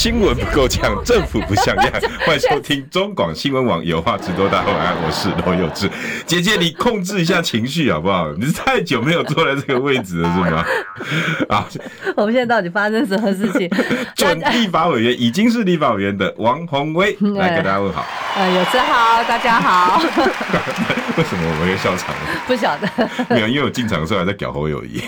新闻不够呛，政府不像 样。欢迎收听中广新闻网有话直说。大家晚安，我是罗有志。姐姐，你控制一下情绪好不好？你是太久没有坐在这个位置了，是吗？啊，我们现在到底发生什么事情？准立法委员已经是立法委员的王宏威来给大家问好。呃，有志好，大家好。为什么我们又笑场了？不晓得。没有，因为我进场的时候还在搞侯友谊。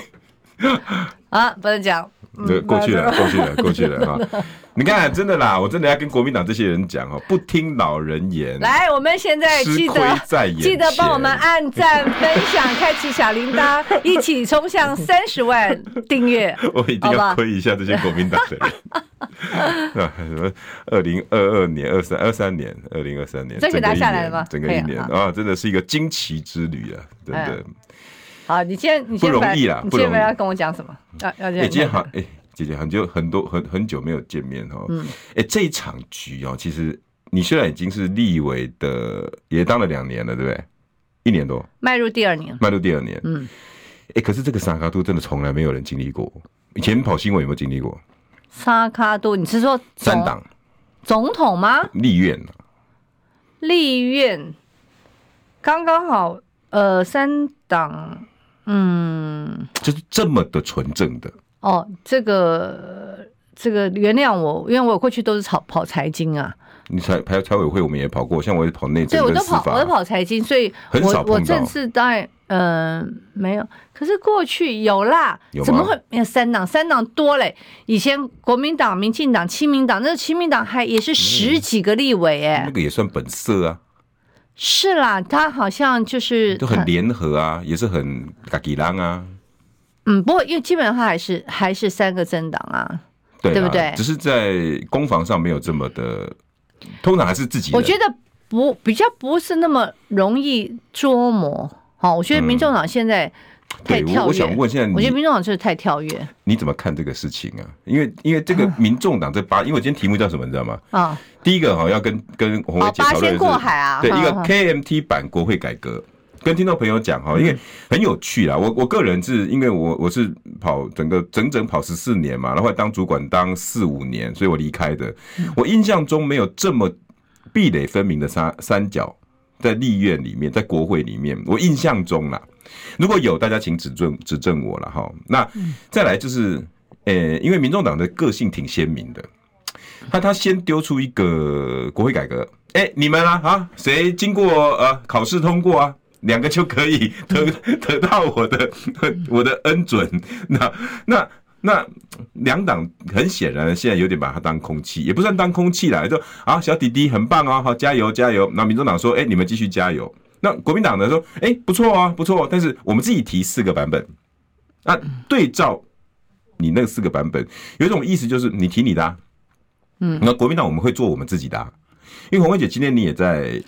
啊，不能讲。这过去了，过去了，过去了 哈。你看，真的啦，我真的要跟国民党这些人讲哦，不听老人言。来，我们现在记得记得帮我们按赞、分享、开启小铃铛，一起冲向三十万订阅。我一定要亏一下这些国民党的人。啊，什么二零二二年、二三二三年、二零二三年，这个拿下来了吗？整个一年啊，真的是一个惊奇之旅啊，真的。好，你先，你先不容易啦，你先要跟我讲什么？要要这样。今天好，哎。姐姐很久很多很很久没有见面哦，嗯，哎，这一场局哦，其实你虽然已经是立委的，也当了两年了，对不对？一年多，迈入第二年，迈入第二年，嗯，哎，可是这个三脚督真的从来没有人经历过，以前跑新闻有没有经历过？三脚督，你是说三党总统吗？立院，立院，刚刚好，呃，三党，嗯，就是这么的纯正的。哦，这个这个原谅我，因为我过去都是跑跑财经啊。你财排财委会我们也跑过，像我也跑内政，对，我都跑，我都跑财经，所以我很少我这次当然呃没有，可是过去有啦，有怎么会没有三党？三党多嘞，以前国民党、民进党、亲民党，那亲民党还也是十几个立委哎、嗯，那个也算本色啊。是啦，他好像就是都很联合啊，也是很嘎吉郎啊。嗯，不过因为基本上还是还是三个政党啊，对，对不对？只是在攻防上没有这么的，通常还是自己。我觉得不比较不是那么容易捉摸。好，我觉得民众党现在太跳跃。我想问，现在我觉得民众党就是太跳跃。你怎么看这个事情啊？因为因为这个 民众党这八，因为我今天题目叫什么，你知道吗？啊，第一个哈要跟跟鸿薇姐讨论的是过海啊，对一个 KMT 版国会改革。跟听众朋友讲哈，因为很有趣啦。我我个人是因为我我是跑整个整整跑十四年嘛，然后当主管当四五年，所以我离开的。我印象中没有这么壁垒分明的三三角在立院里面，在国会里面。我印象中啦，如果有大家请指正指正我了哈。那再来就是，呃，因为民众党的个性挺鲜明的，那他先丢出一个国会改革，哎，你们啊啊，谁经过呃考试通过啊？两个就可以得得到我的我的恩准，那那那两党很显然现在有点把它当空气，也不算当空气啦，就啊小弟弟很棒哦，好加油加油。那民众党说，哎，你们继续加油。那国民党呢说，哎，不错啊不错，但是我们自己提四个版本，那对照你那四个版本，有一种意思就是你提你的，啊，嗯，那国民党我们会做我们自己的，啊，因为红慧姐今天你也在。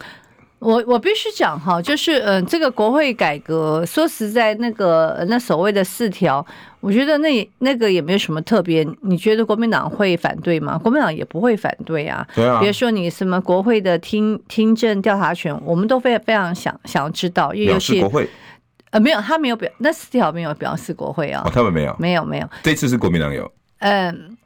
我我必须讲哈，就是嗯，这个国会改革，说实在，那个那所谓的四条，我觉得那那个也没有什么特别。你觉得国民党会反对吗？国民党也不会反对啊。对啊。比如说你什么国会的听听证调查权，我们都非非常想想要知道，因为有些国会呃没有，他没有表那四条没有表示国会啊。哦，他们没有，没有没有。这次是国民党有。嗯，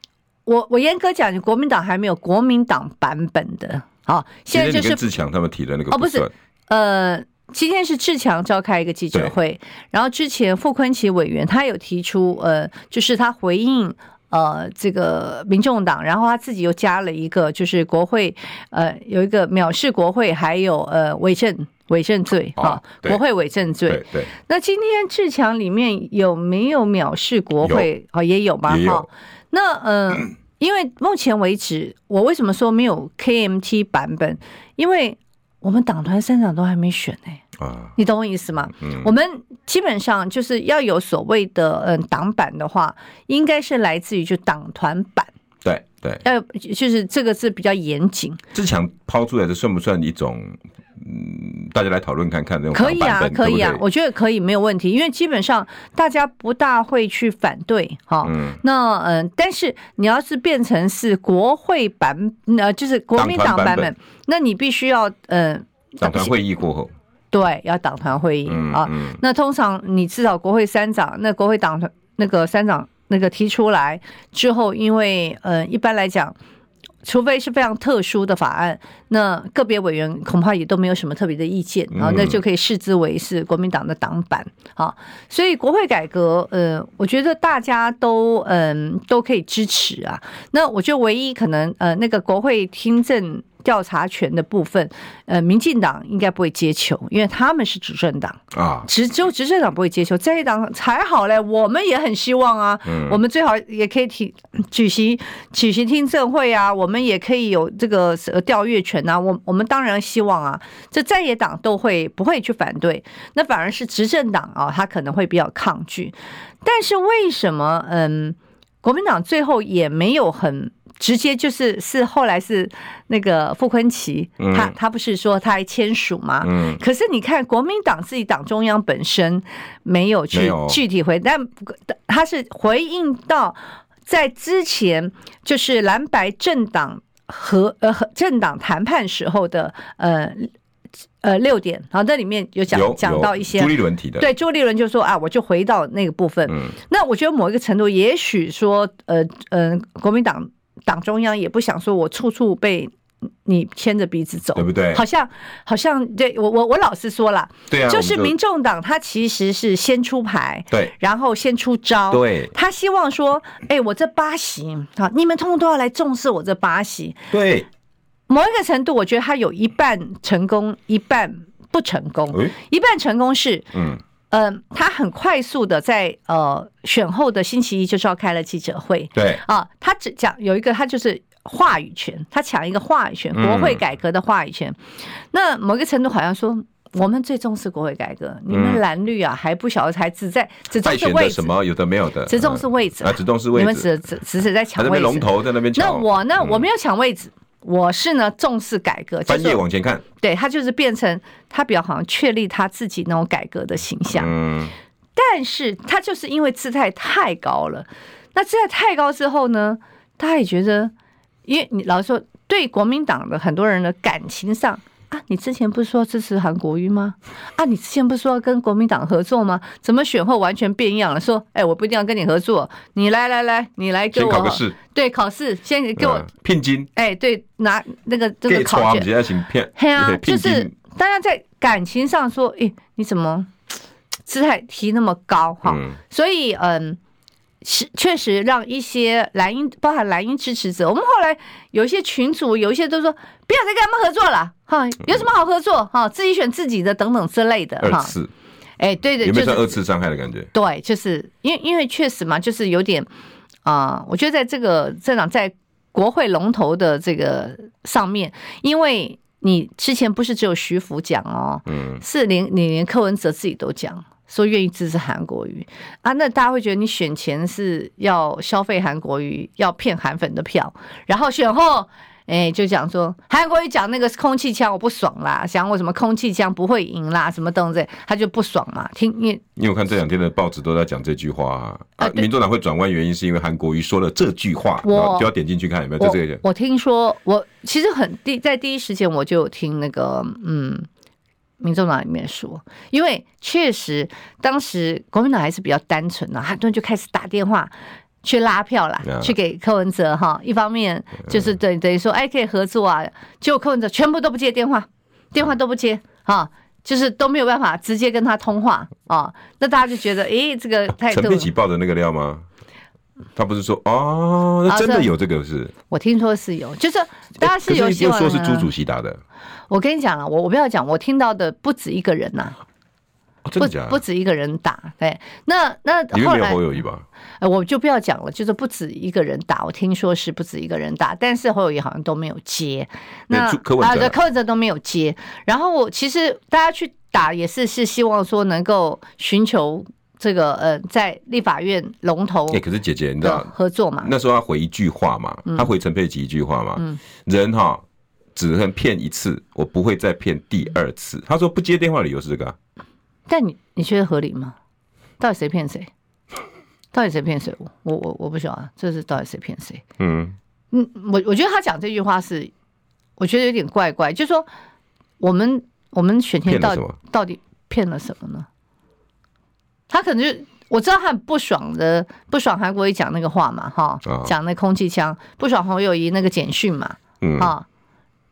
我我严格讲，你国民党还没有国民党版本的。好，现在就是志强他们提的那个哦，不是，呃，今天是志强召开一个记者会，然后之前傅昆奇委员他有提出，呃，就是他回应呃这个民众党，然后他自己又加了一个，就是国会呃有一个藐视国会，还有呃伪证伪证罪哈，国会伪证罪。对，对，那今天志强里面有没有藐视国会？哦，也有吧？哈，那呃。嗯 因为目前为止，我为什么说没有 KMT 版本？因为我们党团三长都还没选呢。啊，你懂我意思吗？嗯，我们基本上就是要有所谓的嗯党版的话，应该是来自于就党团版。对对，要就是这个是比较严谨。志强抛出来的算不算一种嗯，大家来讨论看看这种可以啊，可以啊，对对，我觉得可以，没有问题，因为基本上大家不大会去反对哈。嗯，那嗯、呃，但是你要是变成是国会版，呃，就是国民党版本，那你必须要嗯，呃、党团会议过后，对，要党团会议、嗯、啊。嗯、那通常你至少国会三长，那国会党团那个三长那个提出来之后，因为呃，一般来讲。除非是非常特殊的法案，那个别委员恐怕也都没有什么特别的意见啊，那就可以视之为是国民党的党版啊。所以国会改革，呃，我觉得大家都嗯都可以支持啊。那我觉得唯一可能呃那个国会听证。调查权的部分，呃，民进党应该不会接球，因为他们是执政党啊，只只有执政党不会接球，在野党才好嘞。我们也很希望啊，嗯、我们最好也可以提举行举行听证会啊，我们也可以有这个调阅权啊。我我们当然希望啊，这在野党都会不会去反对，那反而是执政党啊，他可能会比较抗拒。但是为什么嗯，国民党最后也没有很。直接就是是后来是那个傅崐萁，他他不是说他还签署吗？嗯，可是你看国民党自己党中央本身没有去具体回，但他是回应到在之前就是蓝白政党和呃和政党谈判时候的呃呃六点，然后这里面有讲讲到一些朱立伦提的，对朱立伦就说啊，我就回到那个部分。嗯，那我觉得某一个程度，也许说呃呃国民党。党中央也不想说，我处处被你牵着鼻子走，对不对？好像好像对我我我老实说了，对啊，就是民众党他其实是先出牌，对，然后先出招，对，他希望说，哎，我这八席啊，你们通通都要来重视我这八席，对，某一个程度，我觉得他有一半成功，一半不成功，一半成功是，嗯。嗯、呃，他很快速的在呃选后的星期一就召开了记者会。对。啊，他只讲有一个，他就是话语权，他抢一个话语权，国会改革的话语权。嗯、那某个程度好像说，我们最重视国会改革，你们蓝绿啊还不晓得，才只在只重视位置，什么？有的没有的，只重视位置。啊，只重视位置，你们只只只是在抢位置，龙头在那边抢。那我呢，我没有抢位置。嗯我是呢重视改革，翻页往前看，对，他就是变成他比较好像确立他自己那种改革的形象，嗯，但是他就是因为姿态太高了，那姿态太高之后呢，他也觉得，因为你老实说，对国民党的很多人的感情上。啊，你之前不是说支持韩国瑜吗？啊，你之前不是说跟国民党合作吗？怎么选后完全变样了？说，哎，我不一定要跟你合作，你来来来，你来给我考个试，对，考试先给我聘金，哎，对，拿那个这个考卷，对啊，就是大家在感情上说，哎，你怎么姿态提那么高哈？所以，嗯。是确实让一些蓝鹰，包含蓝鹰支持者，我们后来有一些群主，有一些都说不要再跟他们合作了，哈，有什么好合作？哈，自己选自己的等等之类的，哈。二次，哎，对对，有没有二次伤害的感觉？对，就是因为因为确实嘛，就是有点啊，我觉得在这个政党在国会龙头的这个上面，因为你之前不是只有徐福讲哦，嗯，是连你连柯文哲自己都讲。说愿意支持韩国瑜啊，那大家会觉得你选前是要消费韩国瑜，要骗韩粉的票，然后选后，哎，就讲说韩国瑜讲那个空气枪我不爽啦，讲我什么空气枪不会赢啦，什么东西，他就不爽嘛。听，因为你有看这两天的报纸都在讲这句话啊，啊民众党会转弯原因是因为韩国瑜说了这句话，我就要点进去看有没有就这个。我听说，我其实很第在第一时间我就有听那个嗯。民众党里面说，因为确实当时国民党还是比较单纯的，很多人就开始打电话去拉票啦，去给柯文哲哈。一方面就是等等于说，哎，可以合作啊。结果柯文哲全部都不接电话，电话都不接啊，就是都没有办法直接跟他通话啊。那大家就觉得，哎，这个态度。陈佩琪爆的那个料吗？他不是说哦，那真的有这个是？我听说是有，就是大家是有希望。说是朱主席打的。我跟你讲啊，我我不要讲，我听到的不止一个人呐、啊，不不止一个人打，对，那那后来侯友谊吧，我就不要讲了，就是不止一个人打，我听说是不止一个人打，但是侯友谊好像都没有接，那柯文哲。柯文哲都没有接，然后我其实大家去打也是是希望说能够寻求这个呃在立法院龙头，哎，可是姐姐你知道合作嘛？那时候他回一句话嘛，他回陈佩琪一句话嘛，人哈。只能骗一次，我不会再骗第二次。他说不接电话理由是这个、啊。但你你觉得合理吗？到底谁骗谁？到底谁骗谁？我我我不晓得，这是到底谁骗谁？嗯嗯，我我觉得他讲这句话是，我觉得有点怪怪，就是说我们我们选天到底到底骗了什么呢？他可能就我知道他很不爽的，不爽韩国瑜讲那个话嘛，哈，讲那空气枪，不爽侯友谊那个简讯嘛，嗯啊，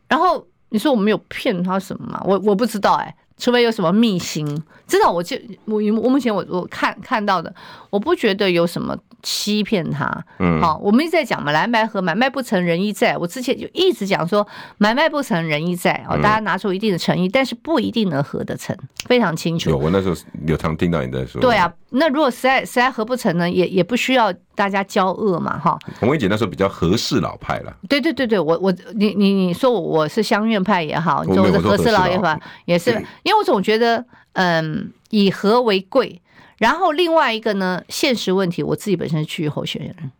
然后你说我没有骗他什么嘛？我我不知道哎、欸。除非有什么秘辛，至少我就我我目前我我看看到的，我不觉得有什么欺骗他。嗯，好，我们一直在讲嘛，蓝白和买卖不成仁义在。我之前就一直讲说，买卖不成仁义在哦，大家拿出一定的诚意，但是不一定能合得成，非常清楚。有，我那时候有常听到你在说。对啊，那如果实在实在合不成呢，也也不需要大家交恶嘛，哈。红薇姐那时候比较和事老派了。对对对对，我我你你你说我是乡愿派也好，你说我是和事佬也好，也是。因为我总觉得，嗯，以和为贵。然后另外一个呢，现实问题，我自己本身是区域候选人，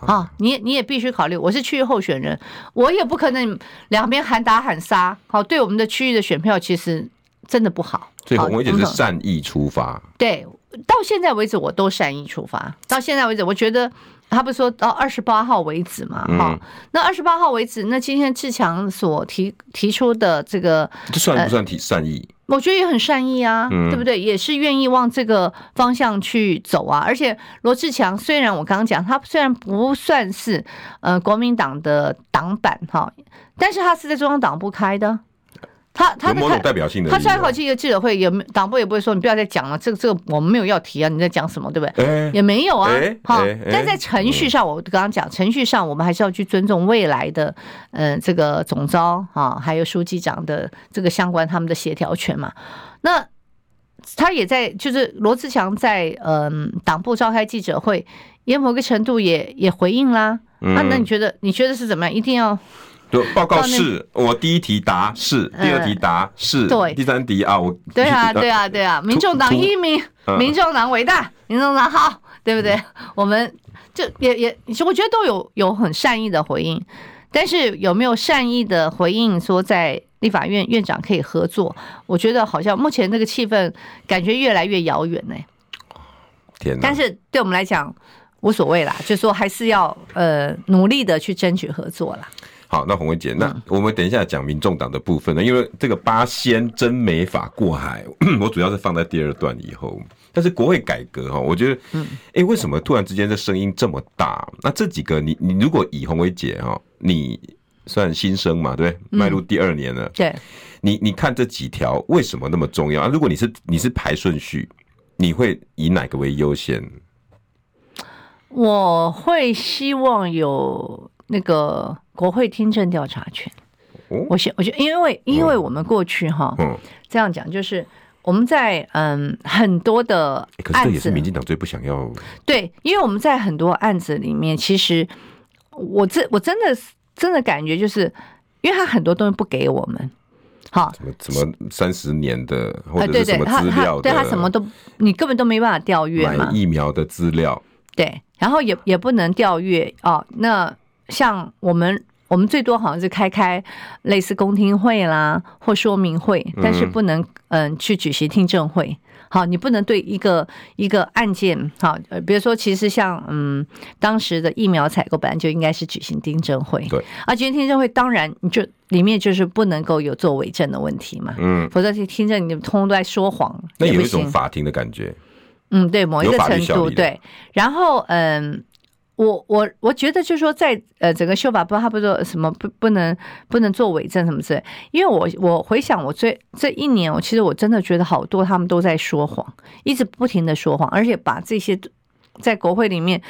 啊，你也你也必须考虑，我是区域候选人，我也不可能两边喊打喊杀，好，对我们的区域的选票其实真的不好。所以我一直是善意出发。对，到现在为止我都善意出发。到现在为止，我觉得他不是说到二十八号为止嘛，哈，那二十八号为止，那今天志强所提提出的这个，这算不算提善意？我觉得也很善意啊，对不对？也是愿意往这个方向去走啊。而且罗志强虽然我刚刚讲，他虽然不算是呃国民党的党板哈，但是他是在中央党部开的。他他某种代表性的，他开好几个记者会，也没党部也不会说你不要再讲了，这个这个我们没有要提啊，你在讲什么，对不对？也没有啊，好，但在程序上，我刚刚讲程序上，我们还是要去尊重未来的，嗯，这个总招啊，还有书记长的这个相关他们的协调权嘛。那他也在，就是罗志强在嗯党部召开记者会，也某个程度也也回应啦。那那你觉得你觉得是怎么样？一定要？就报告是，我第一题答是，第二题答是，对，第三题啊，我对啊，对啊，对啊，民众党一名，民众党伟大，民众党好，对不对？我们就也也，我觉得都有有很善意的回应，但是有没有善意的回应说在立法院院长可以合作？我觉得好像目前这个气氛感觉越来越遥远呢。天哪！但是对我们来讲无所谓啦，就说还是要呃努力的去争取合作啦。好，那洪薇姐，那我们等一下讲民众党的部分呢，因为这个八仙真没法过海，我主要是放在第二段以后。但是国会改革哈，我觉得，嗯，哎，为什么突然之间这声音这么大？那这几个，你你如果以洪薇姐哈，你算新生嘛，对，迈入第二年了，对，你你看这几条为什么那么重要啊？如果你是你是排顺序，你会以哪个为优先？我会希望有那个。国会听证调查权，我想，我觉得，因为，因为我们过去哈，这样讲，就是我们在嗯很多的案子，可是这也是民进党最不想要。对，因为我们在很多案子里面，其实我这我真的真的感觉，就是因为他很多东西不给我们，好，什么什么三十年的或者是什么资料，对他什么都你根本都没办法调阅嘛，疫苗的资料，对，然后也也不能调阅哦，那。像我们，我们最多好像是开开类似公听会啦，或说明会，但是不能嗯去举行听证会。好，你不能对一个一个案件，好，比如说其实像嗯当时的疫苗采购本来就应该是举行听证会，对，而举行听证会当然你就里面就是不能够有做伪证的问题嘛，嗯，否则去听证你通通都在说谎，那有一种法庭的感觉，嗯，对，某一个程度对，然后嗯。我我我觉得就是说，在呃整个修法，不他不说什么不不能不能做伪证什么之类，因为我我回想我这这一年，我其实我真的觉得好多他们都在说谎，一直不停的说谎，而且把这些在国会里面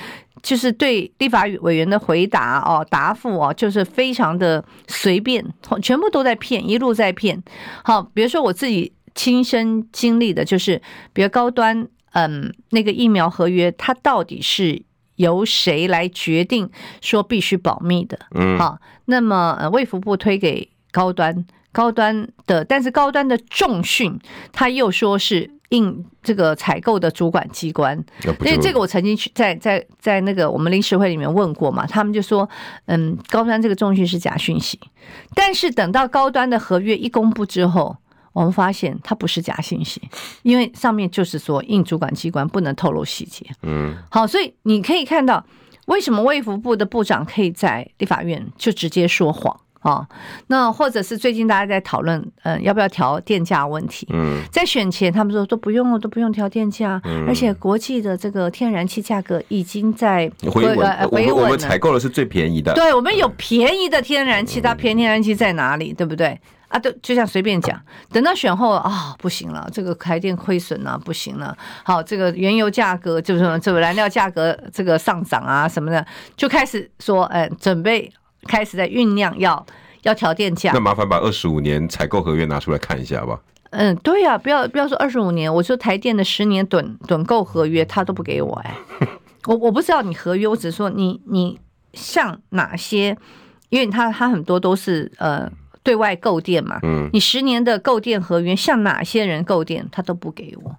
就是对立法委员的回答哦答复哦，就是非常的随便，全部都在骗，一路在骗。好，比如说我自己亲身经历的就是，比如高端嗯那个疫苗合约，它到底是。由谁来决定说必须保密的？嗯，好，那么呃，卫福部推给高端，高端的，但是高端的重训，他又说是应这个采购的主管机关，因为这个我曾经去在在在那个我们临时会里面问过嘛，他们就说，嗯，高端这个重讯是假讯息，但是等到高端的合约一公布之后，我们发现它不是假信息，因为上面就是说应主管机关不能透露细节。嗯，好，所以你可以看到为什么卫福部的部长可以在立法院就直接说谎。啊，那或者是最近大家在讨论，嗯，要不要调电价问题？嗯，在选前他们说都不用了，都不用调电价，而且国际的这个天然气价格已经在回稳，回稳。我们采购的是最便宜的，对，我们有便宜的天然气，它便宜天然气在哪里？对不对？啊，都就像随便讲，等到选后啊，不行了，这个台电亏损了，不行了。好，这个原油价格就是这个燃料价格这个上涨啊什么的，就开始说，嗯，准备。开始在酝酿要要调电价，那麻烦把二十五年采购合约拿出来看一下吧。嗯，对呀、啊，不要不要说二十五年，我说台电的十年趸趸购合约他都不给我哎，我我不知道你合约，我只是说你你像哪些，因为他他很多都是呃对外购电嘛，嗯，你十年的购电合约向哪些人购电，他都不给我，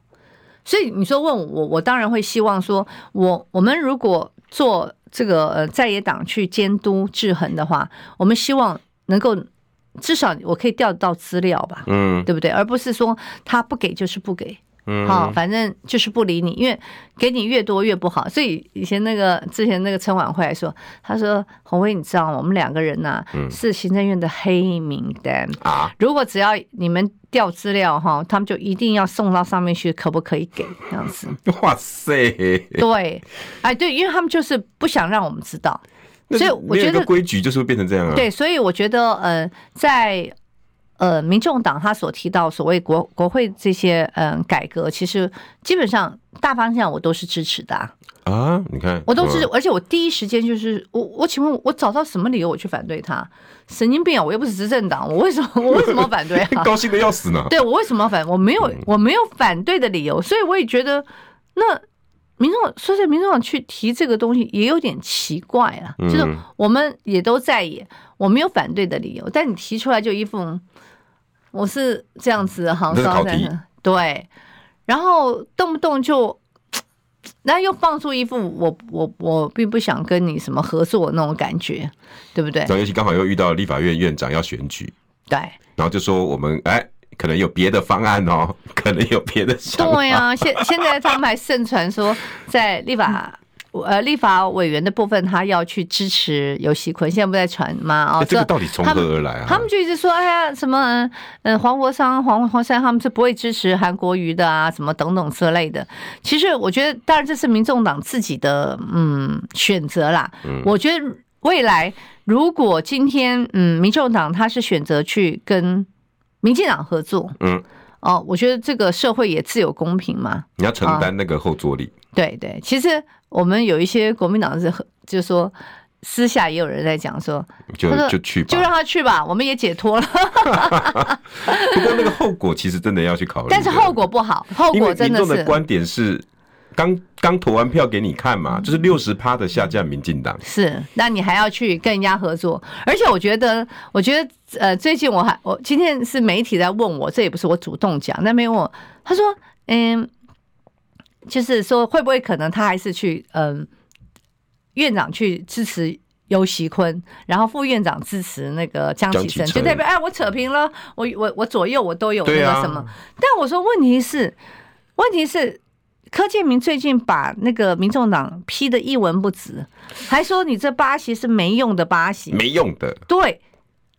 所以你说问我，我当然会希望说，我我们如果做。这个呃，在野党去监督制衡的话，我们希望能够至少我可以调得到资料吧，嗯，对不对？而不是说他不给就是不给。嗯，好，反正就是不理你，因为给你越多越不好。所以以前那个之前那个陈琬惠还说，他说红薇，你知道吗？我们两个人呐、啊嗯、是行政院的黑名单啊。如果只要你们调资料哈，他们就一定要送到上面去，可不可以给这样子？哇塞！对，哎对，因为他们就是不想让我们知道，所以我觉得规矩就是会变成这样啊。对，所以我觉得呃，在。呃，民众党他所提到所谓国国会这些嗯、呃、改革，其实基本上大方向我都是支持的啊。啊，你看，我都支持，而且我第一时间就是我我请问，我找到什么理由我去反对他？神经病啊！我又不是执政党，我为什么我为什么要反对啊？高兴的要死呢。对，我为什么要反？我没有我没有反对的理由，所以我也觉得那民众说在民众党去提这个东西也有点奇怪啊。就是我们也都在意，我没有反对的理由，但你提出来就一副。我是这样子，好像对，然后动不动就，然后又放出一副我我我并不想跟你什么合作那种感觉，对不对？然后尤其刚好又遇到立法院院长要选举，对，然后就说我们哎，可能有别的方案哦，可能有别的想法。对啊，现现在他们还盛传说在立法。呃，立法委员的部分，他要去支持游锡坤，现在不在传吗？哦，这个到底从何而来啊？他们就一直说，哎呀，什么，嗯，黄国昌、黄黄珊他们是不会支持韩国瑜的啊，什么等等之类的。其实我觉得，当然这是民众党自己的嗯选择啦。我觉得未来如果今天嗯民众党他是选择去跟民进党合作，嗯，哦，我觉得这个社会也自有公平嘛。你要承担那个后坐力。对对，其实。我们有一些国民党是，就是说私下也有人在讲说，就就去吧，就让他去吧，我们也解脱了。不过那个后果其实真的要去考虑，但是后果不好，后果真的是。的观点是，刚刚投完票给你看嘛，就是六十趴的下降民进党。是，那你还要去跟人家合作？而且我觉得，我觉得呃，最近我还我今天是媒体在问我，这也不是我主动讲，那没问我，他说，嗯。就是说，会不会可能他还是去嗯，院长去支持尤习坤，然后副院长支持那个江启臣，就代表哎，我扯平了，我我我左右我都有那个什么。但我说问题是，问题是柯建明最近把那个民众党批的一文不值，还说你这八席是没用的八席，没用的。对，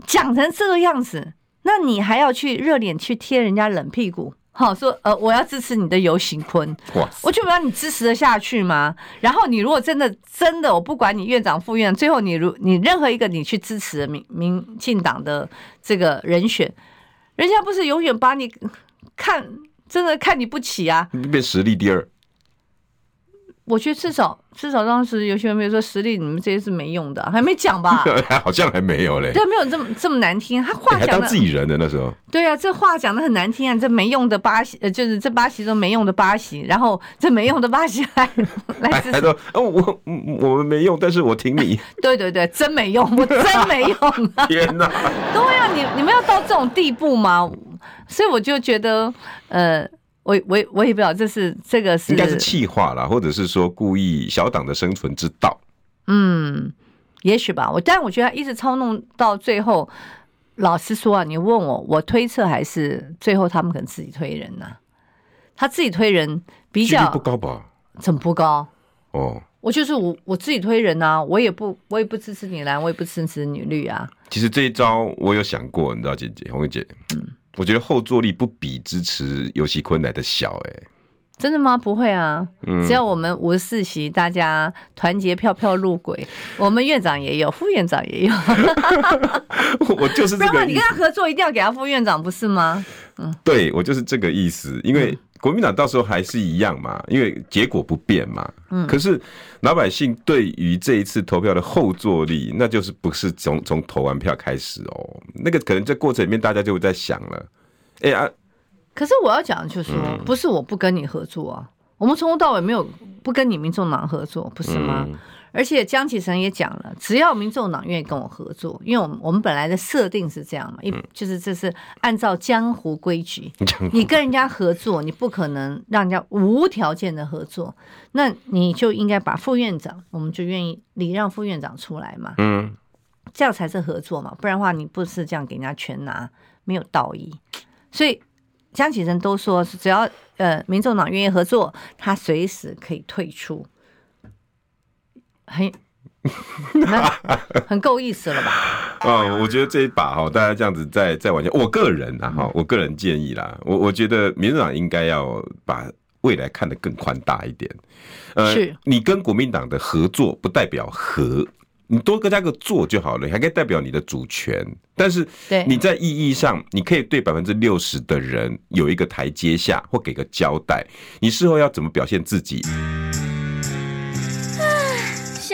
讲成这个样子，那你还要去热脸去贴人家冷屁股？好说，呃，我要支持你的游行坤，我就不要你支持的下去吗？然后你如果真的真的，我不管你院长副院长，最后你如你任何一个你去支持民民进党的这个人选，人家不是永远把你看真的看你不起啊？你变实力第二。我觉得至少至少当时有些人没有说实力，你们这些是没用的，还没讲吧？好像还没有嘞。对，没有这么这么难听。他话讲的、欸、当自己人的那时候。对啊，这话讲的很难听啊！这没用的巴西，呃，就是这巴西都没用的巴西，然后这没用的巴西还 来支持。说哦，我我们没用，但是我挺你。对对对，真没用，我真没用、啊。天哪！对啊，你你们要到这种地步吗？所以我就觉得，呃。我我我也不知道，这是这个是应该是气话啦，或者是说故意小党的生存之道。嗯，也许吧。我但我觉得他一直操弄到最后，老实说啊，你问我，我推测还是最后他们可能自己推人呐、啊。他自己推人比较不高吧？怎么不高？哦，我就是我我自己推人呐、啊，我也不我也不支持你蓝，我也不支持你绿啊。其实这一招我有想过，你知道，姐姐红姐，嗯。我觉得后坐力不比支持尤熙坤来的小哎、欸，真的吗？不会啊，只要我们五十四席大家团结票票入轨，我们院长也有，副院长也有，我就是这个意思。不你跟他合作一定要给他副院长不是吗？嗯，对，我就是这个意思，因为。国民党到时候还是一样嘛，因为结果不变嘛。嗯。可是老百姓对于这一次投票的后坐力，那就是不是从从投完票开始哦。那个可能在过程里面大家就会在想了，哎啊。可是我要讲的就是说，不是我不跟你合作啊，我们从头到尾没有不跟你民众党合作，不是吗？而且江启臣也讲了，只要民众党愿意跟我合作，因为我们我们本来的设定是这样嘛，一就是这是按照江湖规矩，你跟人家合作，你不可能让人家无条件的合作，那你就应该把副院长，我们就愿意礼让副院长出来嘛，嗯，这样才是合作嘛，不然的话你不是这样给人家全拿，没有道义。所以江启臣都说，只要呃民众党愿意合作，他随时可以退出。很 很够意思了吧？啊，我觉得这一把哈，大家这样子再再玩笑。我个人啊哈，我个人建议啦，我我觉得民进党应该要把未来看得更宽大一点。呃，是你跟国民党的合作不代表和，你多加个做就好了，还可以代表你的主权。但是你在意义上，你可以对百分之六十的人有一个台阶下，或给个交代。你事后要怎么表现自己？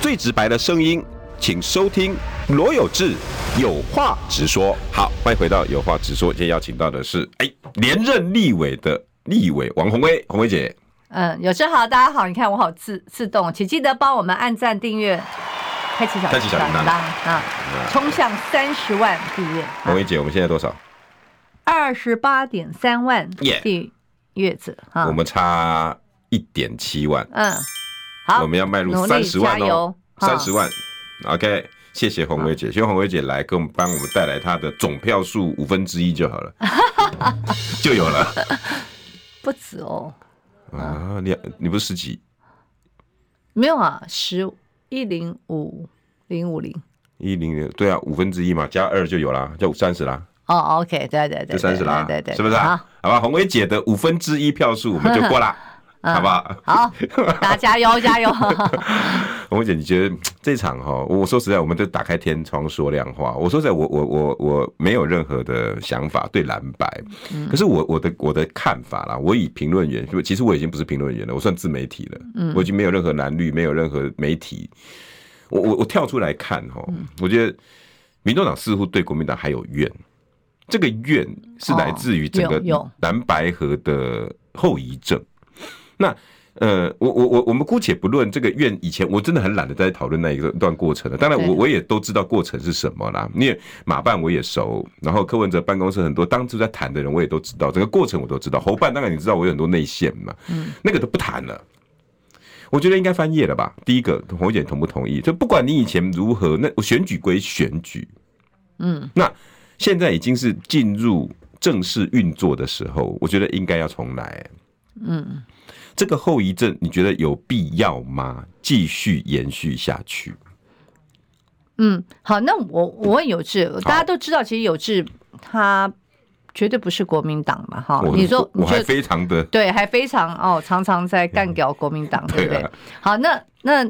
最直白的声音，请收听罗有志有话直说。好，欢迎回到有话直说。今天邀请到的是，哎，连任立委的立委王宏威，宏威姐。嗯，有志好，大家好。你看我好自自动，请记得帮我们按赞、订阅、开启小开启小铃铛啊，冲向三十万订阅。宏威姐，我们现在多少？二十八点三万订阅者啊，我们差一点七万。嗯。好，我们要迈入三十万哦，三十万。OK，谢谢红薇姐，希望红薇姐来给我们帮我们带来她的总票数五分之一就好了，就有了。不止哦。啊，你你不是十几？没有啊，十一零五零五零一零零，对啊，五分之一嘛，加二就有啦，就三十啦。哦，OK，对对对，就三十啦，对对，是不是啊？好吧，红薇姐的五分之一票数我们就过 了。好不好？好，大家加油加油！鸿薇姐，你觉得 这场哈？我说实在，我们都打开天窗说亮话。我说实在，我我我我没有任何的想法对蓝白，可是我我的我的看法啦，我以评论员，其实我已经不是评论员了，我算自媒体了。我已经没有任何蓝绿，没有任何媒体。我我我跳出来看哈，我觉得民众党似乎对国民党还有怨，这个怨是来自于整个蓝白河的后遗症。那呃，我我我我们姑且不论这个院，以前我真的很懒得在讨论那一个段过程了。当然，我我也都知道过程是什么啦。因为马办我也熟，然后柯文哲办公室很多当初在谈的人我也都知道，整个过程我都知道。侯办当然你知道我有很多内线嘛，嗯，那个都不谈了。我觉得应该翻页了吧？第一个，鸿薇姐同不同意？就不管你以前如何，那我选举归选举，嗯，那现在已经是进入正式运作的时候，我觉得应该要重来，嗯。这个后遗症，你觉得有必要吗？继续延续下去？嗯，好，那我我问有志，大家都知道，其实有志他绝对不是国民党嘛，哈。你说，我还非常的对，还非常哦，常常在干掉国民党，对不对？好，那那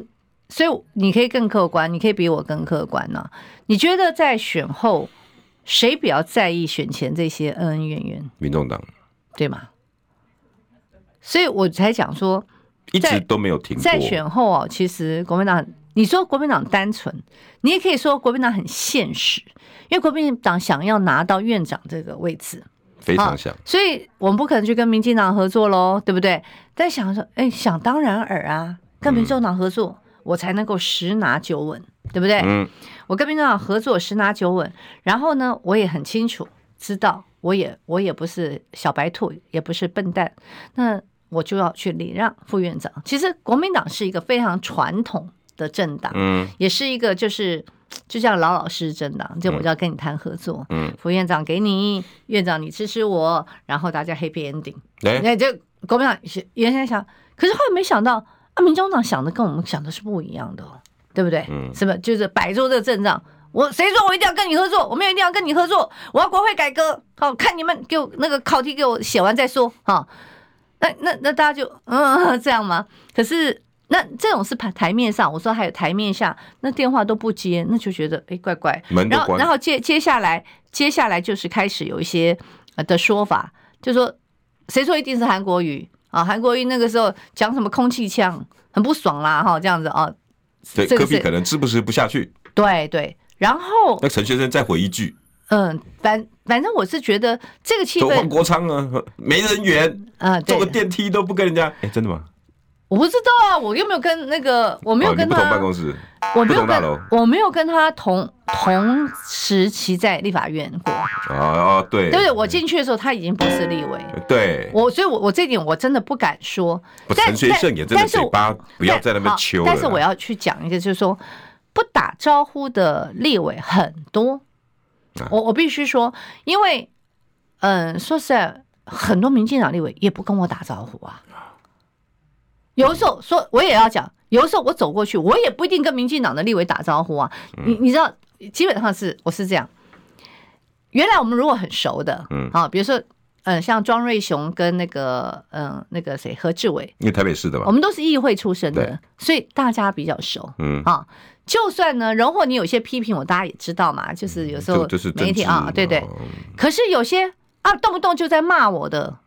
所以你可以更客观，你可以比我更客观呢。你觉得在选后，谁比较在意选前这些恩恩怨怨？民众党，对吗？所以我才讲说，一直都没有停过。在选后哦，其实国民党，你说国民党单纯，你也可以说国民党很现实，因为国民党想要拿到院长这个位置，非常想，所以我们不可能去跟民进党合作喽，对不对？但想说，哎，想当然尔啊，跟民众党合作，嗯、我才能够十拿九稳，对不对？嗯，我跟民众党合作十拿九稳，然后呢，我也很清楚知道，我也我也不是小白兔，也不是笨蛋，那。我就要去礼让副院长。其实国民党是一个非常传统的政党，嗯，也是一个就是就这样老老实实政党。就我就要跟你谈合作，嗯，副院长给你，院长你支持我，然后大家 happy ending。那，就国民党原先想，可是后来没想到啊，民众党想的跟我们想的是不一样的，对不对？嗯，是不是？就是摆出这个阵仗，我谁说我一定要跟你合作？我没有一定要跟你合作，我要国会改革。好，看你们给我那个考题给我写完再说，哈。那那那大家就嗯这样吗？可是那这种是台台面上，我说还有台面下，那电话都不接，那就觉得哎怪怪。然后然后接接下来接下来就是开始有一些的说法，就说谁说一定是韩国瑜啊？韩国瑜那个时候讲什么空气枪，很不爽啦哈，这样子啊。对，科比可能吃不吃不下去。对对，然后那陈先生再回一句。嗯，反反正我是觉得这个气氛，黄国昌啊，没人缘啊，坐个电梯都不跟人家，哎，真的吗？我不知道啊，我又没有跟那个，我没有跟他不同办公室，我没有跟，我没有跟他同同时期在立法院过。哦，对，对对，我进去的时候他已经不是立委，对，我所以，我我这点我真的不敢说。陈学圣也真的嘴巴不要在那边求。但是我要去讲一个，就是说不打招呼的立委很多。我我必须说，因为，嗯，说实在，很多民进党立委也不跟我打招呼啊。有的时候说，我也要讲，有的时候我走过去，我也不一定跟民进党的立委打招呼啊。你你知道，基本上是我是这样。原来我们如果很熟的，嗯，啊，比如说，嗯，像庄瑞雄跟那个，嗯，那个谁何志伟，因为台北市的吧，我们都是议会出身的，所以大家比较熟，嗯，啊。就算呢，然后你有些批评我，大家也知道嘛，就是有时候媒体啊，对对。可是有些啊，动不动就在骂我的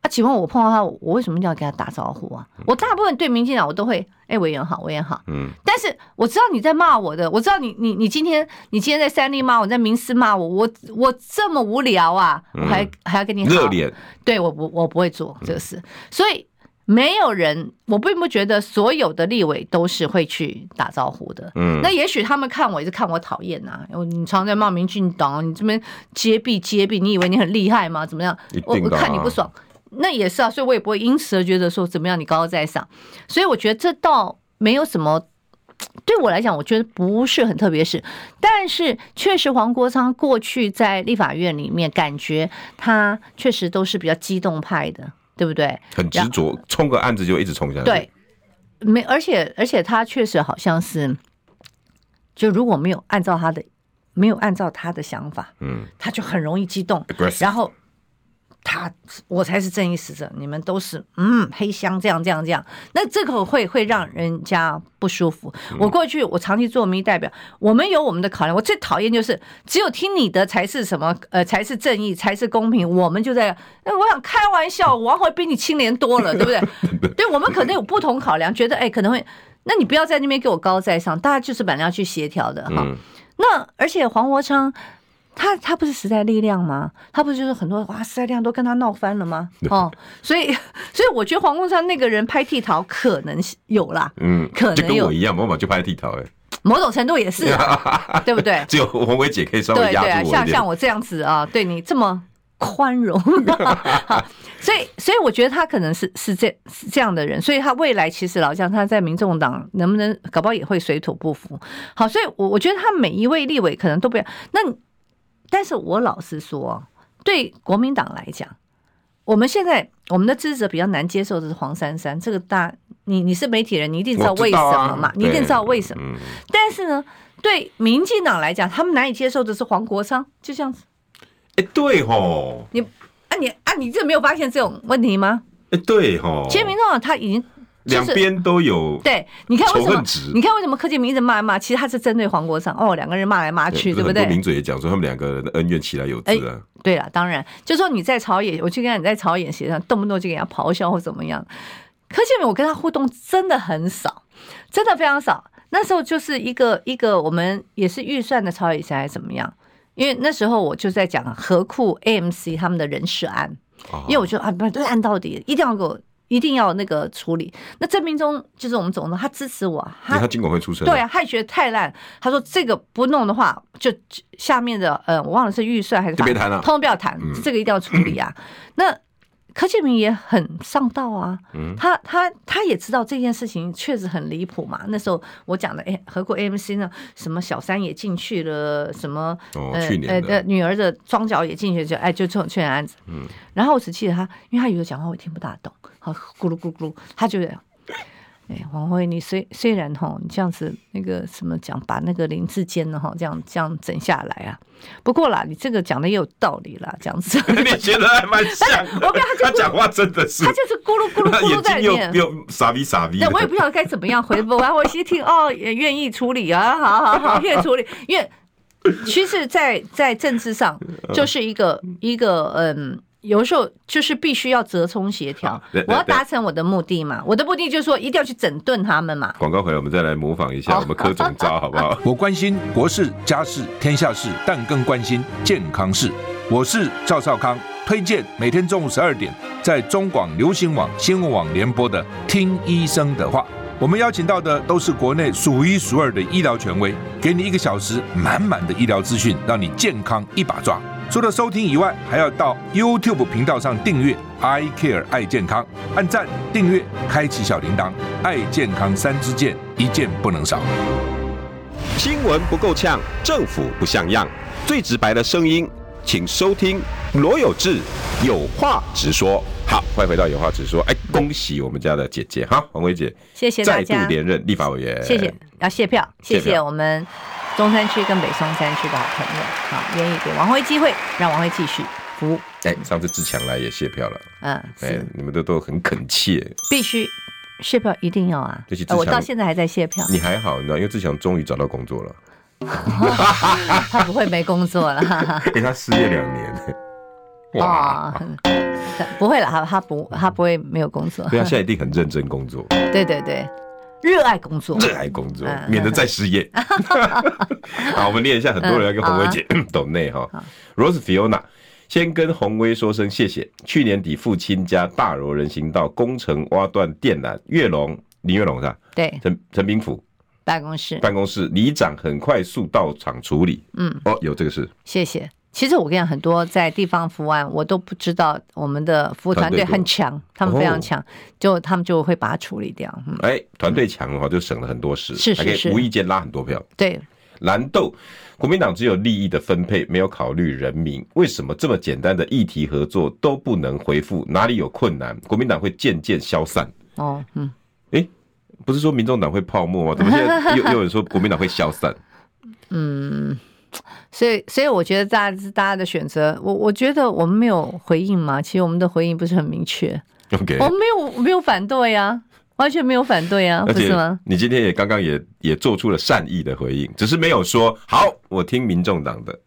啊，请问我碰到他，我为什么要跟他打招呼啊？我大部分对民进党我都会，哎，委员好，委员好。嗯。但是我知道你在骂我的，我知道你你你今天你今天在三立骂我，在民视骂我，我我这么无聊啊，我还还要跟你好热脸？对我不我不会做这个事，所以。没有人，我并不觉得所有的立委都是会去打招呼的。嗯，那也许他们看我也是看我讨厌呐、啊。你常在骂民进党，你这边揭弊揭弊，你以为你很厉害吗？怎么样？我我看你不爽，那也是啊。所以我也不会因此而觉得说怎么样，你高高在上。所以我觉得这倒没有什么，对我来讲，我觉得不是很特别事。但是确实，黄国昌过去在立法院里面，感觉他确实都是比较激动派的。对不对？很执着，冲个案子就一直冲下去。对，没，而且而且他确实好像是，就如果没有按照他的，没有按照他的想法，嗯，他就很容易激动然后。他我才是正义使者，你们都是嗯黑箱这样这样这样，那这个会会让人家不舒服。我过去我长期做民意代表，我们有我们的考量。我最讨厌就是只有听你的才是什么呃才是正义才是公平，我们就在那我想开玩笑，王会比你清廉多了，对不 对？对，我们可能有不同考量，觉得哎可能会，那你不要在那边给我高在上，大家就是本来要去协调的哈。那而且黄国昌。他他不是时代力量吗？他不是就是很多哇，时代力量都跟他闹翻了吗？哦，所以 所以我觉得黄国昌那个人拍剃桃可能有啦，嗯，可能有就跟我一样，某某就拍剃桃哎，某种程度也是，对不对？只有红薇姐可以稍微压住我像像我这样子啊，对你这么宽容，所以所以我觉得他可能是是这是这样的人，所以他未来其实老实讲他在民众党能不能搞不好也会水土不服。好，所以我我觉得他每一位立委可能都不要那。但是我老实说，对国民党来讲，我们现在我们的支持者比较难接受的是黄珊珊。这个大，你你是媒体人，你一定知道为什么嘛？你一定知道为什么。但是呢，对民进党来讲，他们难以接受的是黄国昌，就这样子。哎，对吼，你啊你啊你这没有发现这种问题吗？哎，对吼，其实民众党他已经两边都有。对，你看为什么？你看为什么柯建明一直骂来骂？其实他是针对黄国昌哦，两个人骂来骂去，对不对？名嘴也讲说他们两个人的恩怨起来有之啊。对了，当然，就说你在朝野，我去跟你在朝野协上，动不动就给人家咆哮或怎么样。柯建明，我跟他互动真的很少，真的非常少。那时候就是一个一个我们也是预算的朝野协还是怎么样？因为那时候我就在讲何库 AMC 他们的人事案，因为我觉得啊，不是案到底，一定要给我。一定要那个处理。那郑明忠就是我们总统，他支持我，他他尽管会出声，对啊，他也觉得太烂。他说这个不弄的话，就下面的呃，我忘了是预算还是就别谈了，通通不要谈，嗯、这个一定要处理啊。那。柯建铭也很上道啊，他他他也知道这件事情确实很离谱嘛。那时候我讲的，哎，合库 AMC 呢，什么小三也进去了，什么呃呃女儿的庄脚也进去，就哎就这种确认案子。嗯，然后我只记得他，因为他有时候讲话我听不大懂，好咕噜咕噜咕噜，他就。哎，王慧，你虽虽然哈，你这样子那个什么讲，把那个林志坚呢哈，这样这样整下来啊。不过啦，你这个讲的也有道理啦，这样子。你觉得还蛮像？我跟他讲话真的是，他就是咕噜咕噜咕噜在里面，又傻逼傻逼。那我也不晓得该怎么样回复。完，我一听哦，也愿意处理啊，好好好，愿意处理。因为其实，在在政治上，就是一个一个嗯。有时候就是必须要折冲协调，我要达成我的目的嘛。我的目的就是说，一定要去整顿他们嘛。广告回来，我们再来模仿一下我们柯总招，好不好？我关心国事、家事、天下事，但更关心健康事。我是赵少康，推荐每天中午十二点在中广流行网、新闻网联播的《听医生的话》。我们邀请到的都是国内数一数二的医疗权威，给你一个小时满满的医疗资讯，让你健康一把抓。除了收听以外，还要到 YouTube 频道上订阅 I Care 爱健康，按赞、订阅、开启小铃铛，爱健康三支箭，一件不能少。新闻不够呛，政府不像样，最直白的声音，请收听罗有志有话直说。好，欢迎回到有话直说。哎，恭喜我们家的姐姐哈，王薇姐，谢谢，再度连任立法委员，谢谢，要谢票，谢谢我们。中山区跟北松山区的好朋友，好，愿意给王辉机会，让王辉继续服务。哎，上次志强来也谢票了，嗯，哎，你们都都很恳切，必须谢票，一定要啊！我到现在还在谢票。你还好，你知道，因为志强终于找到工作了，他不会没工作了，给 他失业两年，哇，不会了，他他不他不会没有工作，对，他现在一定很认真工作，对对对。热爱工作，热爱工作，免得再失业。好，我们念一下，很多人要跟鸿薇姐抖内哈。Rose Fiona 先跟鸿薇说声谢谢。去年底父亲家大柔人行道工程挖断电缆，月龙林月龙是吧？对，陈陈炳甫办公室办公室里长很快速到场处理。嗯，哦，有这个事，谢谢。其实我跟你讲，很多在地方服务案，我都不知道我们的服务团队很强，他们非常强，就他们就会把它处理掉。哎，团队强的话，就省了很多事，是是是，无意间拉很多票。对，蓝豆，国民党只有利益的分配，没有考虑人民。为什么这么简单的议题合作都不能回复？哪里有困难？国民党会渐渐消散。哦，嗯，哎，不是说民众党会泡沫吗？怎么现在又又有人说国民党会消散？嗯。所以，所以我觉得大家是大家的选择。我我觉得我们没有回应嘛，其实我们的回应不是很明确。OK，我们没有没有反对呀、啊，完全没有反对呀、啊，不是吗？你今天也刚刚也也做出了善意的回应，只是没有说好，我听民众党的。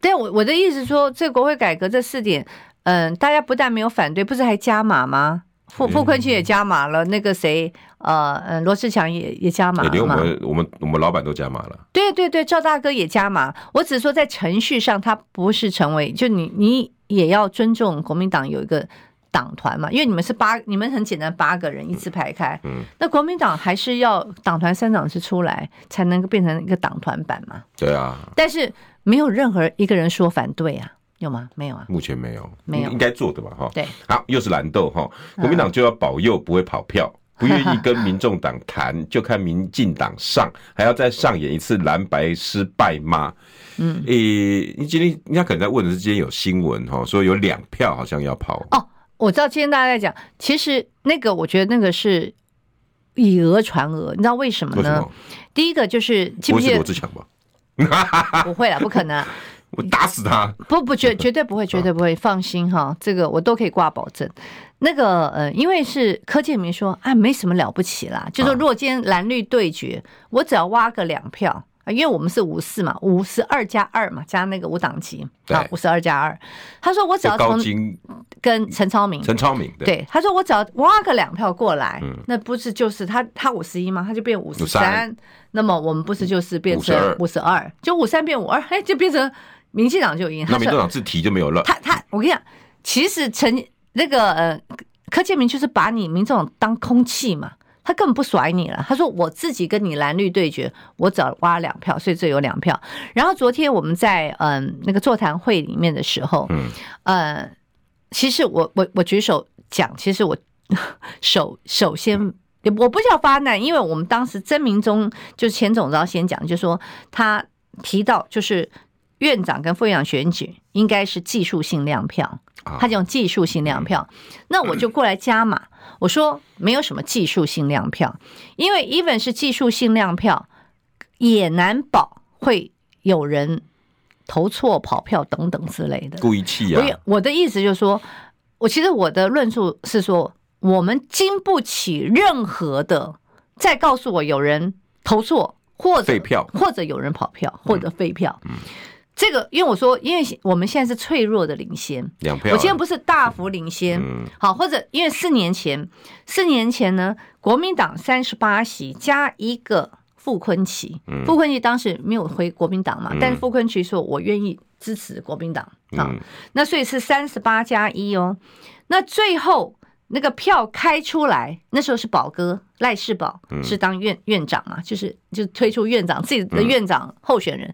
对，我我的意思说，这国会改革这四点，嗯，大家不但没有反对，不是还加码吗？傅傅崐萁也加码了，那个谁，呃，嗯，罗志强也也加码了，连我们我们我们老板都加码了。对对对，赵大哥也加码。我只是说在程序上，他不是成为，就你你也要尊重国民党有一个党团嘛，因为你们是八，你们很简单八个人一字排开，嗯，那国民党还是要党团三长是出来才能够变成一个党团版嘛。对啊，但是没有任何一个人说反对啊。有吗？没有啊，目前没有，没有，应该做的吧？哈，对，好，又是蓝豆哈，国民党就要保佑不会跑票，不愿意跟民众党谈，就看民进党上，还要再上演一次蓝白失败吗？嗯，诶，你今天人家可能在问的是，今天有新闻哈，说有两票好像要跑。哦，我知道今天大家在讲，其实那个我觉得那个是以讹传讹，你知道为什么呢？第一个就是记不记得罗志强吧？不会了，不可能。我打死他！不不绝绝对不会，绝对不会，放心哈，这个我都可以挂保证。那个呃，因为是柯建明说啊，没什么了不起啦，就说如果今天蓝绿对决，我只要挖个两票啊。因为我们是五四嘛，五十二加二嘛，加那个五党籍，啊，五十二加二。他说我只要从跟陈超明，陈超明对，对，他说我只要挖个两票过来，嗯、那不是就是他他五十一吗？他就变五十三，那么我们不是就是变成五十二，就五三变五二，哎，就变成民进党就赢。那民进党自提就没有了。他他，我跟你讲，其实陈那个呃柯建明就是把你民众党当空气嘛。他根本不甩你了。他说：“我自己跟你蓝绿对决，我只要挖两票，所以这有两票。”然后昨天我们在嗯那个座谈会里面的时候，嗯呃，其实我我我举手讲，其实我 首首先我不叫发难，因为我们当时曾明忠就是前总召先讲，就是说他提到就是院长跟副院长选举应该是技术性量票，他讲技术性量票，那我就过来加码。我说没有什么技术性量票，因为 even 是技术性量票，也难保会有人投错、跑票等等之类的。故意气啊！我的意思就是说，我其实我的论述是说，我们经不起任何的再告诉我有人投错或者废票，或者有人跑票或者废票。嗯。这个，因为我说，因为我们现在是脆弱的领先，两票。我今天不是大幅领先，好，或者因为四年前，四年前呢，国民党三十八席加一个傅崐萁，傅昆萁当时没有回国民党嘛，但是傅昆萁说，我愿意支持国民党。啊，那所以是三十八加一哦，那最后那个票开出来，那时候是宝哥赖世宝是当院院长嘛，就是就推出院长自己的院长候选人。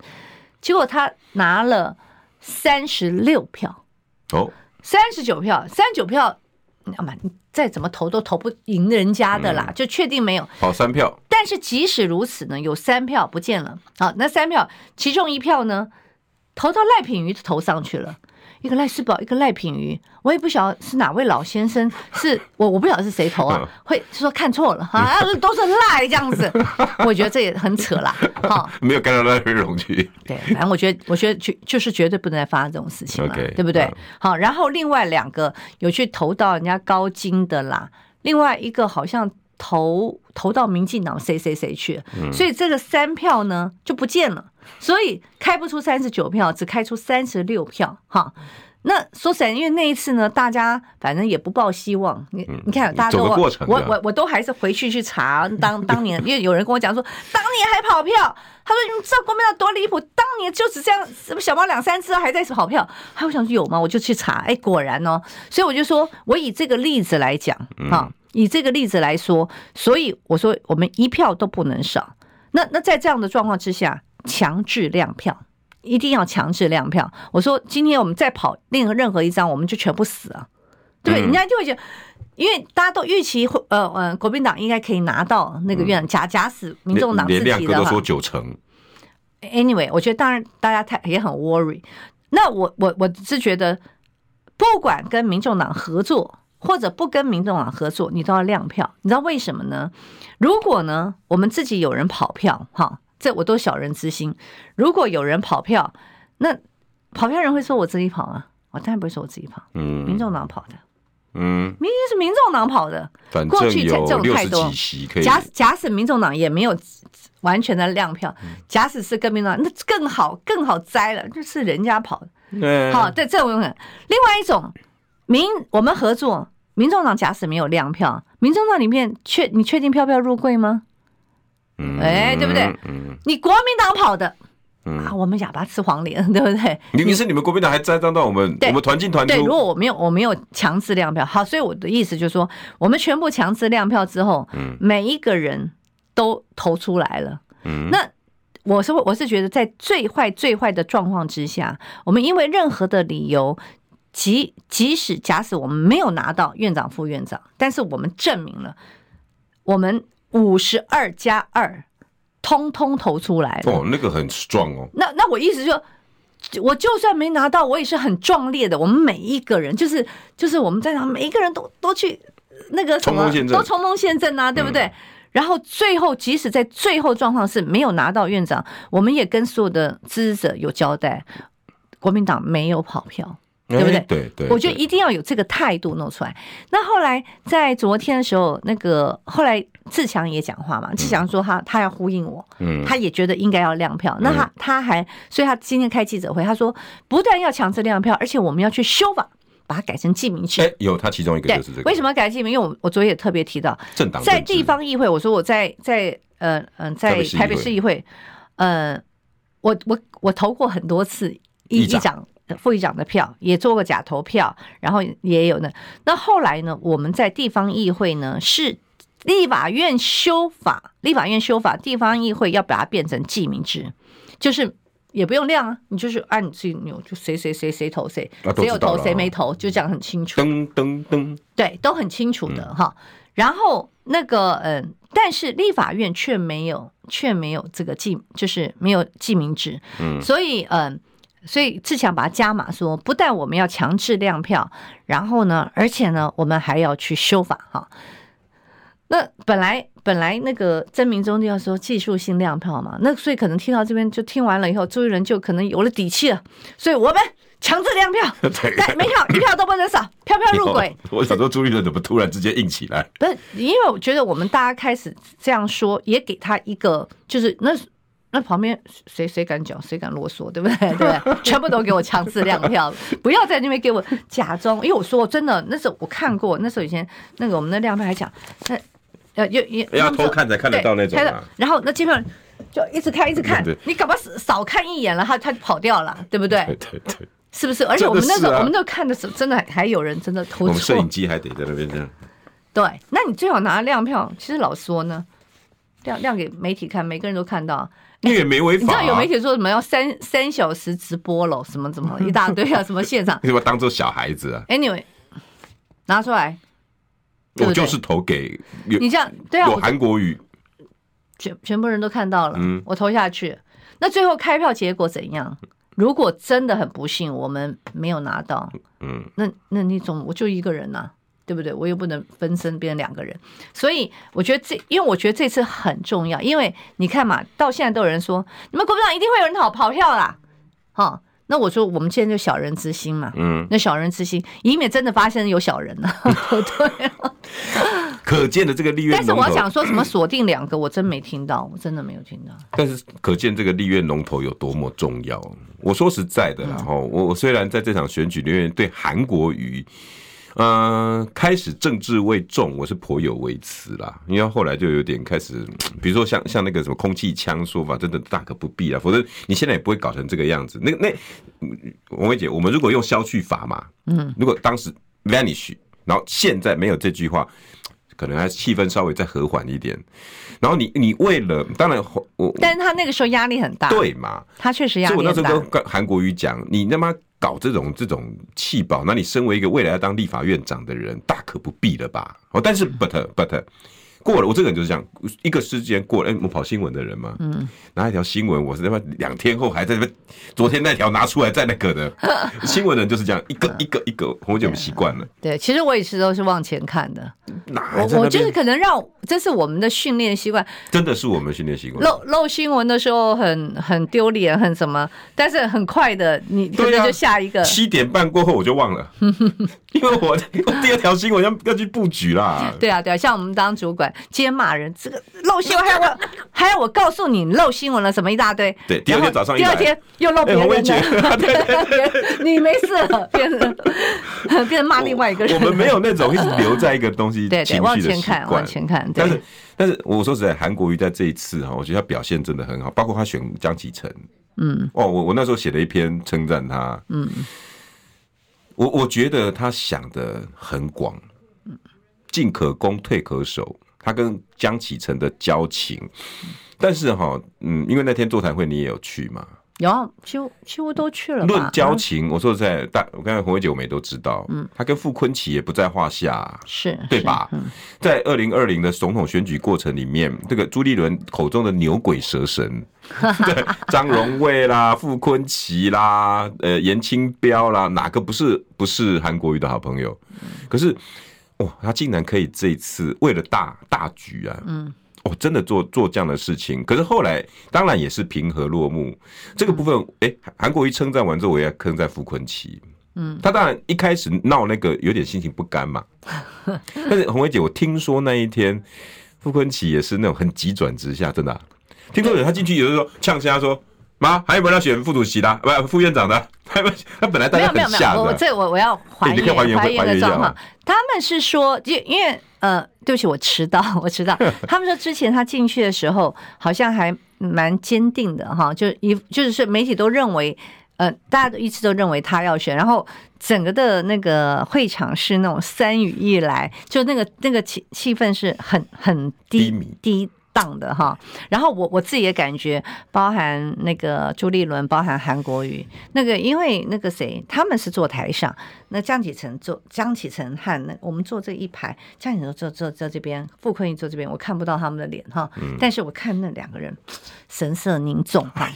结果他拿了三十六票，哦，三十九票，三十九票，那么你再怎么投都投不赢人家的啦，就确定没有。跑三票。但是即使如此呢，有三票不见了，好，那三票其中一票呢，投到赖品瑜头上去了。一个赖世宝，一个赖品瑜，我也不晓得是哪位老先生，是我我不晓得是谁投啊，会说看错了啊，都是赖这样子，我觉得这也很扯啦，哈，没有干到赖品妤去，对，反正我觉得，我觉得就就是绝对不能再发生这种事情了，对不对？好，然后另外两个有去投到人家高金的啦，另外一个好像投投到民进党谁谁谁去，所以这个三票呢就不见了。所以开不出三十九票，只开出三十六票，哈。那说实在，因为那一次呢，大家反正也不抱希望。你你看，大家都我我我都还是回去去查当 当年，因为有人跟我讲说，当年还跑票。他说：“你知道国民党多离谱？当年就只这样，什么小猫两三只还在跑票。”还我想说有吗？我就去查，哎，果然哦。所以我就说，我以这个例子来讲，哈，以这个例子来说，所以我说我们一票都不能少。那那在这样的状况之下。强制亮票，一定要强制亮票。我说，今天我们再跑另任何一张，我们就全部死啊。对，人家就会觉得，因为大家都预期会，呃呃，国民党应该可以拿到那个院。假假死民众党自己的话，连亮哥都说九成。Anyway，我觉得当然大家太也很 worry。那我我我是觉得，不管跟民众党合作或者不跟民众党合作，你都要亮票。你知道为什么呢？如果呢，我们自己有人跑票，哈。这我都小人之心。如果有人跑票，那跑票人会说我自己跑啊？我当然不会说我自己跑。嗯，民众党跑的。嗯，明明是民众党跑的。过去这种太多。假假使民众党也没有完全的亮票，假使是跟民众党，那更好，更好栽了，就是人家跑的。对，好，这这种很。另外一种，民我们合作，民众党假使没有亮票，民众党里面确你确定票票入柜吗？哎，对不对？你国民党跑的，啊，我们哑巴吃黄连，对不对？明明是你们国民党还栽赃到我们，我们团进团出。对，如果我没有，我没有强制亮票，好，所以我的意思就是说，我们全部强制亮票之后，每一个人都投出来了。嗯那我是我是觉得，在最坏最坏的状况之下，我们因为任何的理由，即即使假使我们没有拿到院长副院长，但是我们证明了我们。五十二加二，通通投出来了。哦，那个很壮哦。那那我意思就是，我就算没拿到，我也是很壮烈的。我们每一个人，就是就是我们在场每一个人都都去那个什么，都冲锋陷阵啊，对不对？嗯、然后最后，即使在最后状况是没有拿到院长，我们也跟所有的支持者有交代。国民党没有跑票。对不对？对对，我觉得一定要有这个态度弄出来。那后来在昨天的时候，那个后来志强也讲话嘛，志强说他他要呼应我，嗯，他也觉得应该要亮票。那他他还，所以他今天开记者会，他说不但要强制亮票，而且我们要去修法，把它改成记名制。哎，有他其中一个就是这个。为什么改记名？因为我我昨天也特别提到，政党在地方议会，我说我在在呃嗯在台北市议会，呃，我我我投过很多次议长。副议长的票也做过假投票，然后也有呢。那后来呢？我们在地方议会呢，是立法院修法，立法院修法，地方议会要把它变成记名制，就是也不用亮啊，你就是按你自己扭，就谁谁谁谁投谁，谁有投谁没投，就这样很清楚。噔噔噔，对，都很清楚的哈。然后那个嗯，但是立法院却没有，却没有这个记，就是没有记名制。嗯，所以嗯。所以志强把它加码说，不但我们要强制亮票，然后呢，而且呢，我们还要去修法哈。那本来本来那个曾明忠就要说技术性亮票嘛，那所以可能听到这边就听完了以后，朱立伦就可能有了底气了。所以我们强制亮票，但没票一票都不能少，票票入轨。我想说朱立伦怎么突然之间硬起来？不是，因为我觉得我们大家开始这样说，也给他一个就是那。那旁边谁谁敢讲，谁敢啰嗦，对不对？对不对？全部都给我强制亮票，不要在那边给我假装。因为我说真的，那时候我看过，那时候以前那个我们的亮票还讲，那呃又又要偷看才看得到那种啊。然后那基本上就一直看一直看，你搞不好少看一眼了，他他就跑掉了，对不对？对对对，是不是？而且我们那时候我们那看的时候，真的还有人真的偷错。我们摄影机还得在那边这样。对，那你最好拿亮票。其实老说呢，亮亮给媒体看，每个人都看到。你也没违法，啊，你知道有媒体说什么要三三小时直播了，什么什么一大堆啊，什么现场，你怎么当做小孩子啊？Anyway，拿出来，我就是投给你这样对啊，有韩国语，全全部人都看到了，嗯，我投下去，那最后开票结果怎样？如果真的很不幸，我们没有拿到，嗯，那那你总我就一个人呐，啊。对不对？我又不能分身变成两个人，所以我觉得这，因为我觉得这次很重要，因为你看嘛，到现在都有人说，你们国民党一定会有人跑跑票啦，哈，那我说我们现在就小人之心嘛，嗯，那小人之心，以免真的发现有小人呢，对，可见的这个立院，但是我要讲说什么锁定两个，我真没听到，我真的没有听到。但是可见这个立院龙头有多么重要。我说实在的，然后我我虽然在这场选举里面对韩国瑜。嗯，开始政治为重，我是颇有微词啦。因为后来就有点开始，比如说像像那个什么空气枪说法，真的大可不必啦。否则你现在也不会搞成这个样子。那那王薇姐，我们如果用消去法嘛，嗯，如果当时 vanish，然后现在没有这句话，可能还气氛稍微再和缓一点。然后你你为了，当然我，但是他那个时候压力很大，对嘛？他确实压力很大。所以我那时候跟韩国瑜讲，你他妈。搞这种这种气保，那你身为一个未来要当立法院长的人，大可不必了吧？哦，但是 but but。过了，我这个人就是这样，一个时间过了，哎、欸，我跑新闻的人嘛，嗯，拿一条新闻，我是他妈两天后还在那边，昨天那条拿出来再那个的，新闻人就是这样，一个一个一个，我就习惯了。对，其实我也是都是往前看的，我我就是可能让这是我们的训练习惯，真的是我们训练习惯。漏漏新闻的时候很很丢脸，很什么，但是很快的，你可能就下一个。啊、七点半过后我就忘了，因为我我第二条新闻要要去布局啦。对啊对啊，像我们当主管。今天骂人，这个漏新闻，还要我还要我告诉你漏新闻了，什么一大堆。对，第二天早上，第二天又漏别人了。对对 对，你没事了，变成变成骂另外一个人。我们没有那种一直留在一个东西 对对，往前看，往前看。但是但是我说实在，韩国瑜在这一次哈，我觉得他表现真的很好，包括他选江启臣。嗯，哦，我我那时候写了一篇称赞他。嗯，我我觉得他想的很广，进可攻，退可守。他跟江启臣的交情，但是哈，嗯，因为那天座谈会你也有去嘛？有，几乎几乎都去了。论交情，我说实在，大我刚才洪伟姐我们也都知道，嗯，他跟傅崐萁也不在话下，是对吧？在二零二零的总统选举过程里面，这个朱立伦口中的牛鬼蛇神，对，张荣味啦、傅崐萁啦、呃严清标啦，哪个不是不是韩国瑜的好朋友？可是。他竟然可以这一次为了大大局啊，嗯，哦，真的做做这样的事情。可是后来当然也是平和落幕。这个部分，哎，韩国瑜称赞完之后，我也称赞傅坤奇。嗯，他当然一开始闹那个有点心情不甘嘛。但是红薇姐，我听说那一天傅坤奇也是那种很急转直下，真的、啊。听说有他进去有的时候呛声，他说。妈，还有没有要选副主席的？不，副院长的。他 们他本来大家很吓的。我这我我要还原还原的状况。他们是说，就因为呃，对不起，我迟到，我迟到。他们说之前他进去的时候，好像还蛮坚定的哈，就一就是说媒体都认为，呃，大家都一直都认为他要选，然后整个的那个会场是那种三语一来，就那个那个气气氛是很很低低迷低。当的哈，然后我我自己也感觉，包含那个朱立伦，包含韩国瑜，那个因为那个谁，他们是坐台上，那江启臣坐江启臣和那我们坐这一排，江启臣坐坐坐这边，傅崐萁坐这边，我看不到他们的脸哈，但是我看那两个人神色凝重哈，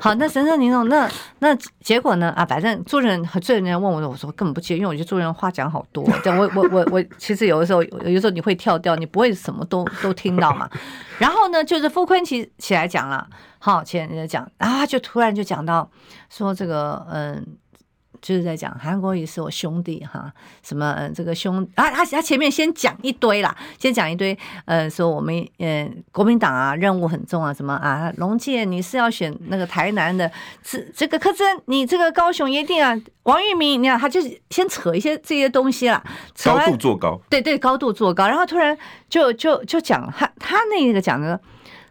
好，那神色凝重，那那结果呢？啊，反正主持人和主持人问我，我说根本不接，因为我觉得主持人话讲好多，我我我我其实有的时候有的时候你会跳掉，你不会什么都都听到嘛。然后呢，就是傅坤起起来讲了，好，起来讲，然后他就突然就讲到说这个，嗯，就是在讲韩国瑜是我兄弟哈，什么嗯，这个兄啊，他他前面先讲一堆啦，先讲一堆，嗯，说我们嗯国民党啊任务很重啊，什么啊，龙介你是要选那个台南的，这这个柯震你这个高雄一定啊，王玉明你看他就是先扯一些这些东西啦，高度做高，对对，高度做高，然后突然就就就讲他他那个讲的。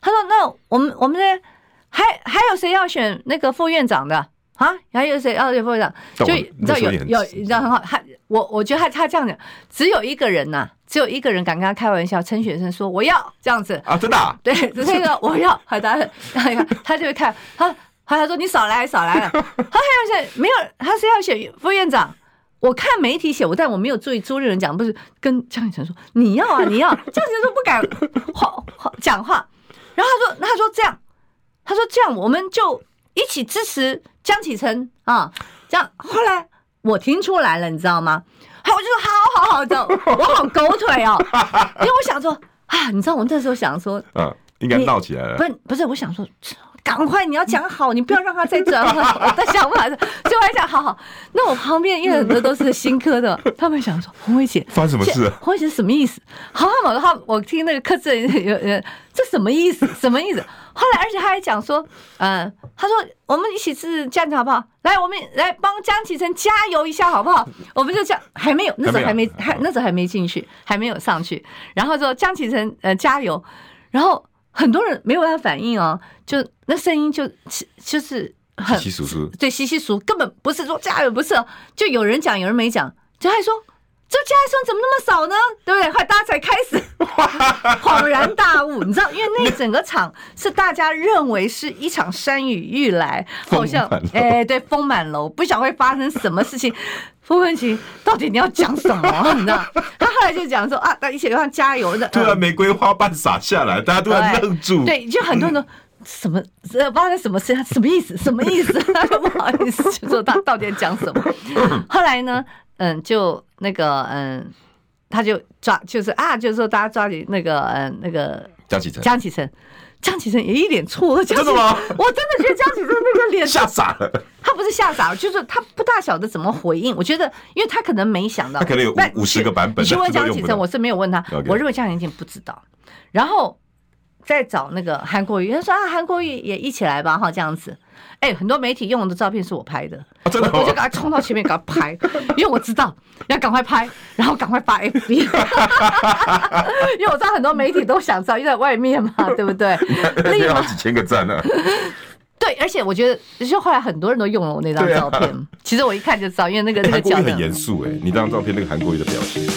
他说：“那我们我们这还还有谁要选那个副院长的啊？还有谁要选副院长？就你知道有有你知道很好，他我我觉得他他这样讲，只有一个人呐、啊，只有一个人敢跟他开玩笑。陈雪生说我要这样子啊，真的、啊、对，只是一个我要，他他他他就会看他他他说你少来少来了，他还要选没有，他是要选副院长。我看媒体写我，但我没有注意朱立伦讲，不是跟江启臣说你要啊你要，江启臣说不敢好好讲话。”然后他说：“他说这样，他说这样，我们就一起支持江启程啊。这样后来我听出来了，你知道吗？好，我就说好好好，这样 我好狗腿哦，因为我想说啊，你知道我那时候想说，嗯，应该闹起来了。不是不是，我想说。”赶快，你要讲好，你不要让他再转了。我的想法，所以我还想，好好。那我旁边因为很多都是新科的，他们想说红薇姐发生什么事？红薇姐什么意思？好好，他我听那个柯震有有这什么意思？什么意思？后来而且他还讲说，嗯，他说我们一起是这样子好不好？来，我们来帮江启臣加油一下好不好？我们就这样，还没有，那时候还没还那时候还没进去，还没有上去。然后说江启臣呃加油，然后。很多人没有办法反应哦，就那声音就就是很稀疏疏，对，稀稀疏，根本不是说加油，不是，就有人讲，有人没讲，就还说这加油声怎么那么少呢？对不对？后来大家才开始 恍然大悟，你知道，因为那整个场是大家认为是一场山雨欲来，好像哎，对，风满楼，不晓得会发生什么事情。傅崐萁，到底你要讲什么？你知道？他后来就讲说啊，大家一起给他加油的。突然玫瑰花瓣洒下来，大家突然愣住。对，就很多人都什么呃，发生什么事？什么意思？什么意思？他说不好意思，就说他到底讲什么？后来呢，嗯，就那个嗯，他就抓，就是啊，就是说大家抓紧那个嗯，那个江启臣，江启臣。江启臣也一脸错愕，真的吗？我真的觉得江启臣那个脸 吓傻了。他不是吓傻了，就是他不大晓得怎么回应。我觉得，因为他可能没想到，他可能有五五十个版本。你去问江启臣，我是没有问他。我认为江启臣不知道。然后再找那个韩国瑜，他说啊，韩国瑜也一起来吧，哈，这样子。哎、欸，很多媒体用的照片是我拍的，啊、真的我，我就赶快冲到前面给他拍，因为我知道要赶快拍，然后赶快发 FB，因为我知道很多媒体都想知道，因为在外面嘛，对不对？立马几千个赞呢。对，而且我觉得，其实后来很多人都用了我那张照片，啊、其实我一看就知道，因为那个那个角度很严肃哎，你那张照片那个韩国瑜的表情。